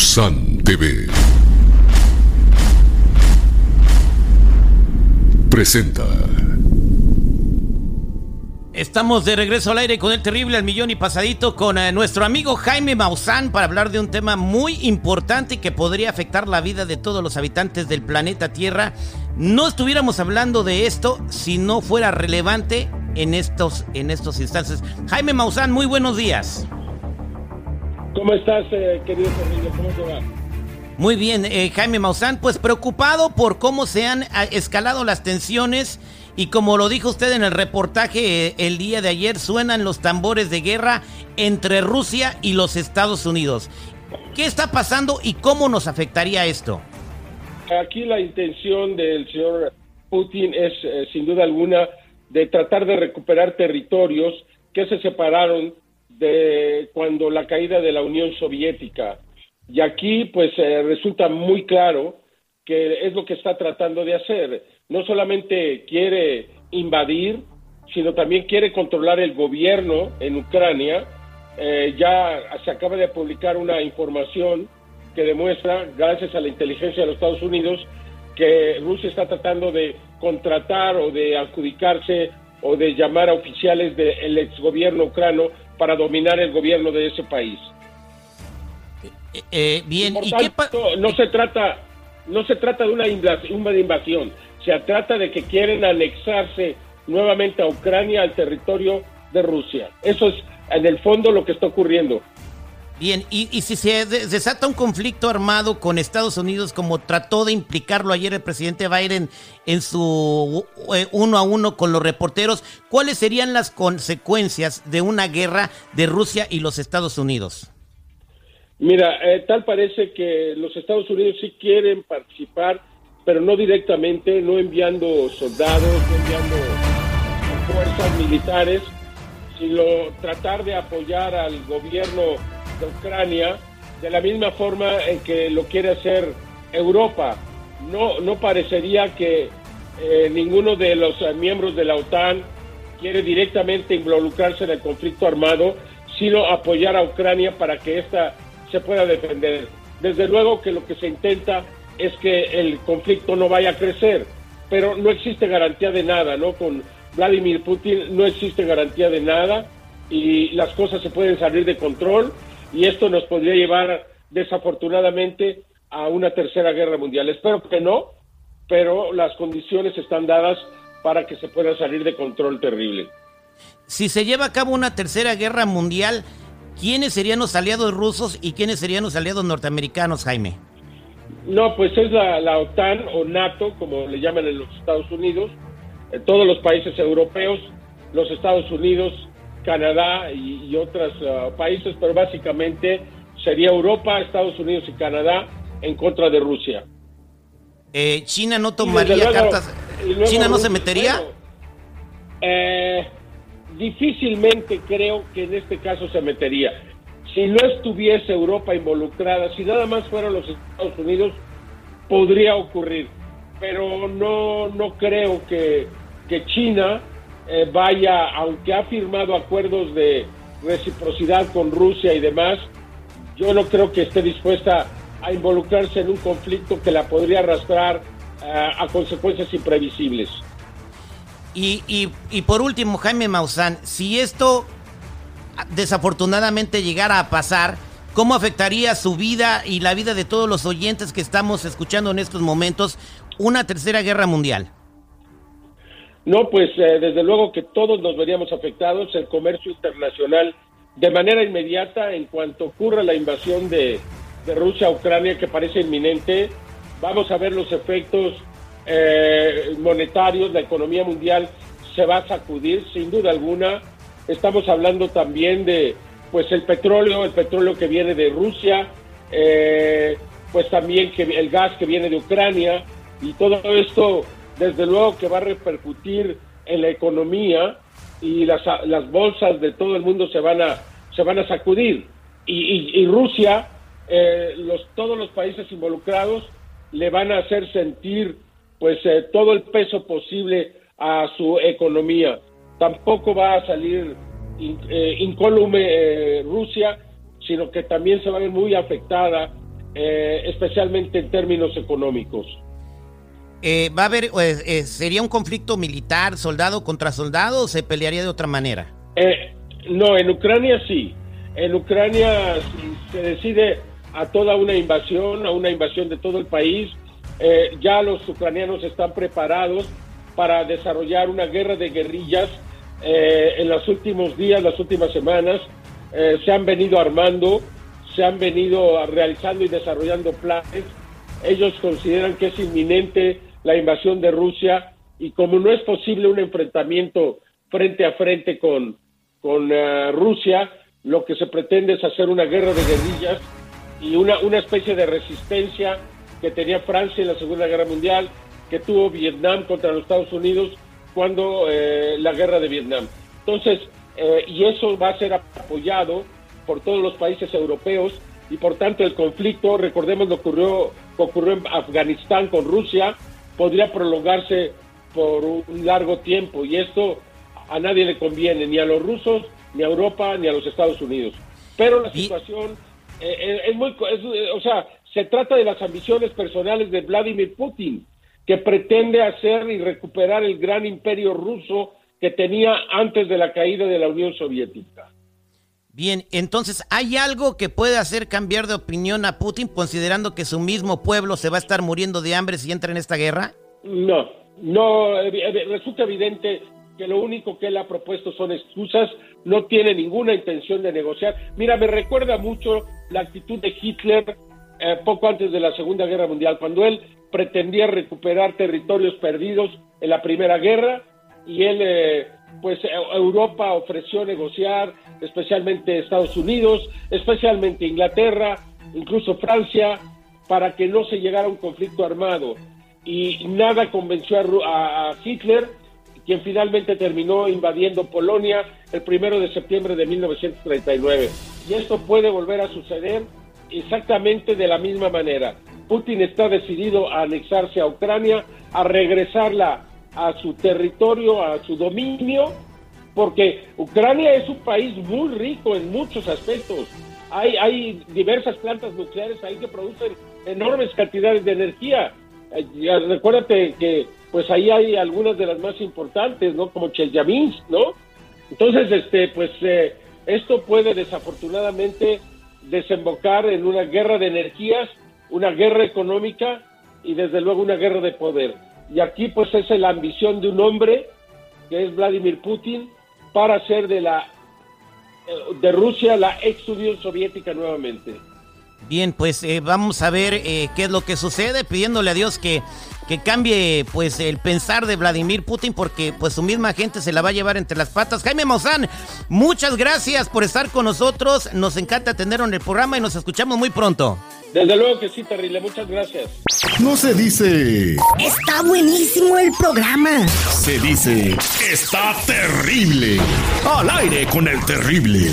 Maussan TV presenta. Estamos de regreso al aire con el terrible al millón y pasadito con eh, nuestro amigo Jaime Maussan para hablar de un tema muy importante que podría afectar la vida de todos los habitantes del planeta Tierra. No estuviéramos hablando de esto si no fuera relevante en estos, en estos instantes. Jaime Maussan, muy buenos días. ¿Cómo estás, eh, querido? ¿Cómo te va? Muy bien, eh, Jaime Maussan, pues preocupado por cómo se han ah, escalado las tensiones y como lo dijo usted en el reportaje eh, el día de ayer, suenan los tambores de guerra entre Rusia y los Estados Unidos. ¿Qué está pasando y cómo nos afectaría esto? Aquí la intención del señor Putin es, sin duda alguna, de tratar de recuperar territorios que se separaron de cuando la caída de la Unión Soviética. Y aquí, pues, eh, resulta muy claro que es lo que está tratando de hacer. No solamente quiere invadir, sino también quiere controlar el gobierno en Ucrania. Eh, ya se acaba de publicar una información que demuestra, gracias a la inteligencia de los Estados Unidos, que Rusia está tratando de contratar o de adjudicarse o de llamar a oficiales del exgobierno ucrano para dominar el gobierno de ese país. Eh, eh, bien, ¿y qué no se trata no se trata de una invasión, una invasión, se trata de que quieren anexarse nuevamente a Ucrania al territorio de Rusia. Eso es en el fondo lo que está ocurriendo. Bien, y, si se desata un conflicto armado con Estados Unidos, como trató de implicarlo ayer el presidente Biden en su eh, uno a uno con los reporteros, ¿cuáles serían las consecuencias de una guerra de Rusia y los Estados Unidos? Mira, eh, tal parece que los Estados Unidos sí quieren participar, pero no directamente, no enviando soldados, no enviando fuerzas militares, sino tratar de apoyar al gobierno de Ucrania de la misma forma en que lo quiere hacer Europa. No, no parecería que eh, ninguno de los eh, miembros de la OTAN quiere directamente involucrarse en el conflicto armado, sino apoyar a Ucrania para que ésta se pueda defender. Desde luego que lo que se intenta es que el conflicto no vaya a crecer, pero no existe garantía de nada, ¿no? Con Vladimir Putin no existe garantía de nada y las cosas se pueden salir de control y esto nos podría llevar desafortunadamente a una tercera guerra mundial. Espero que no, pero las condiciones están dadas para que se pueda salir de control terrible. Si se lleva a cabo una tercera guerra mundial, ¿quiénes serían los aliados rusos y quiénes serían los aliados norteamericanos, Jaime? No, pues es la, OTAN o NATO, como le llaman en los Estados Unidos, en todos los países europeos, los Estados Unidos, Canadá y, otros uh, países, pero básicamente sería Europa, Estados Unidos y Canadá en contra de Rusia. Eh, China no tomaría cartas. ¿China no se metería? eh, difícilmente creo que en este caso se metería. Si no estuviese Europa involucrada, si nada más fueran los Estados Unidos, podría ocurrir. Pero no, no creo que, que China eh, vaya, aunque ha firmado acuerdos de reciprocidad con Rusia y demás, yo no creo que esté dispuesta a involucrarse en un conflicto que la podría arrastrar eh, a consecuencias imprevisibles. Y, y, por último, Jaime Maussan, si esto desafortunadamente llegara a pasar, ¿cómo afectaría su vida y la vida de todos los oyentes que estamos escuchando en estos momentos una tercera guerra mundial? No, pues eh, desde luego que todos nos veríamos afectados, el comercio internacional de manera inmediata en cuanto ocurra la invasión de, Rusia a Ucrania que parece inminente, vamos a ver los efectos eh, monetarios, la economía mundial se va a sacudir sin duda alguna. Estamos hablando también de pues el petróleo, el petróleo que viene de Rusia, eh, pues también que el gas que viene de Ucrania y todo esto desde luego que va a repercutir en la economía y las, las bolsas de todo el mundo se van a, se van a sacudir. Y, Rusia, eh, los, todos los países involucrados le van a hacer sentir pues eh, todo el peso posible a su economía. Tampoco va a salir eh, incólume Rusia, sino que también se va a ver muy afectada eh, especialmente en términos económicos. Eh, ¿Va a haber, eh, sería un conflicto militar, soldado contra soldado, o se pelearía de otra manera? no, en Ucrania sí. En Ucrania se decide a toda una invasión, a una invasión de todo el país. ya los ucranianos están preparados para desarrollar una guerra de guerrillas. en los últimos días, las últimas semanas, se han venido armando se han venido realizando y desarrollando planes. Ellos consideran que es inminente la invasión de Rusia y como no es posible un enfrentamiento frente a frente con, con eh, Rusia, lo que se pretende es hacer una guerra de guerrillas y una, una especie de resistencia que tenía Francia en la Segunda Guerra Mundial, que tuvo Vietnam contra los Estados Unidos cuando eh, la guerra de Vietnam. Entonces, eh, y eso va a ser apoyado por todos los países europeos y por tanto el conflicto, recordemos lo ocurrió, ocurrió en Afganistán con Rusia, podría prolongarse por un largo tiempo y esto a nadie le conviene, ni a los rusos, ni a Europa, ni a los Estados Unidos. Pero la situación eh, eh, es muy, eh, o sea, se trata de las ambiciones personales de Vladimir Putin, que pretende hacer y recuperar el gran imperio ruso que tenía antes de la caída de la Unión Soviética. Bien, entonces, ¿hay algo que puede hacer cambiar de opinión a Putin considerando que su mismo pueblo se va a estar muriendo de hambre si entra en esta guerra? No, no, resulta evidente que lo único que él ha propuesto son excusas, no tiene ninguna intención de negociar. Mira, me recuerda mucho la actitud de Hitler eh, poco antes de la Segunda Guerra Mundial, cuando él pretendía recuperar territorios perdidos en la Primera Guerra y él... Eh, pues eh, Europa ofreció negociar, especialmente Estados Unidos, especialmente Inglaterra, incluso Francia, para que no se llegara a un conflicto armado. Y nada convenció a, Hitler, quien finalmente terminó invadiendo Polonia el primero de septiembre de 1939. Y esto puede volver a suceder exactamente de la misma manera. Putin está decidido a anexarse a Ucrania, a regresarla a su territorio, a su dominio, porque Ucrania es un país muy rico en muchos aspectos. Hay, hay diversas plantas nucleares ahí que producen enormes cantidades de energía. Eh, recuérdate que pues ahí hay algunas de las más importantes, ¿no? Como Chelyabinsk, ¿no? Entonces, este, pues eh, esto puede desafortunadamente desembocar en una guerra de energías, una guerra económica y desde luego una guerra de poder. Y aquí pues es la ambición de un hombre, que es Vladimir Putin, para hacer de la de Rusia la ex Unión Soviética nuevamente. Bien, pues eh, vamos a ver eh, qué es lo que sucede, pidiéndole a Dios que, que cambie pues el pensar de Vladimir Putin, porque pues su misma gente se la va a llevar entre las patas. Jaime Maussan, muchas gracias por estar con nosotros, nos encanta tenerlo en el programa y nos escuchamos muy pronto. Desde luego que sí, terrible. Muchas gracias. No se dice. Está buenísimo el programa. Se dice. Está terrible. Al aire con el terrible.